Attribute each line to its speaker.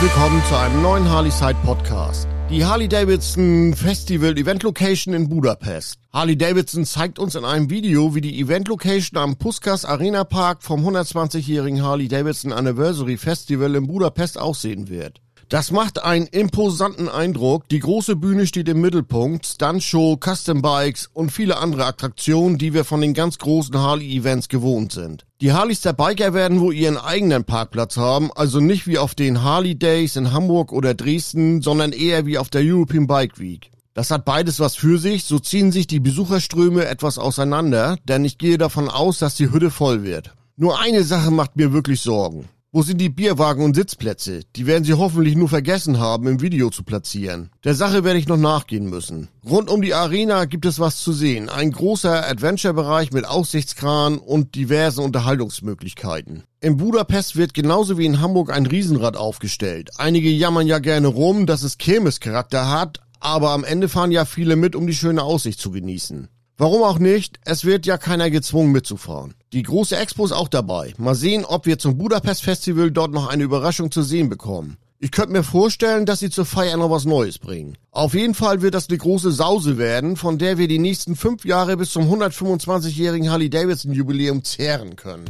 Speaker 1: willkommen zu einem neuen Harley Side Podcast. Die Harley Davidson Festival Event Location in Budapest. Harley Davidson zeigt uns in einem Video, wie die Event Location am Puskas Arena Park vom 120-jährigen Harley Davidson Anniversary Festival in Budapest aussehen wird. Das macht einen imposanten Eindruck. Die große Bühne steht im Mittelpunkt, Stuntshow, Custom Bikes und viele andere Attraktionen, die wir von den ganz großen Harley-Events gewohnt sind. Die Harleys der Biker werden wohl ihren eigenen Parkplatz haben, also nicht wie auf den Harley Days in Hamburg oder Dresden, sondern eher wie auf der European Bike Week. Das hat beides was für sich, so ziehen sich die Besucherströme etwas auseinander, denn ich gehe davon aus, dass die Hütte voll wird. Nur eine Sache macht mir wirklich Sorgen. Wo sind die Bierwagen und Sitzplätze? Die werden sie hoffentlich nur vergessen haben, im Video zu platzieren. Der Sache werde ich noch nachgehen müssen. Rund um die Arena gibt es was zu sehen. Ein großer Adventure-Bereich mit Aussichtskran und diversen Unterhaltungsmöglichkeiten. In Budapest wird genauso wie in Hamburg ein Riesenrad aufgestellt. Einige jammern ja gerne rum, dass es Kirmescharakter hat, aber am Ende fahren ja viele mit, um die schöne Aussicht zu genießen. Warum auch nicht? Es wird ja keiner gezwungen mitzufahren. Die große Expo ist auch dabei. Mal sehen, ob wir zum Budapest Festival dort noch eine Überraschung zu sehen bekommen. Ich könnte mir vorstellen, dass sie zur Feier noch was Neues bringen. Auf jeden Fall wird das eine große Sause werden, von der wir die nächsten fünf Jahre bis zum 125-jährigen Harley Davidson Jubiläum zehren können.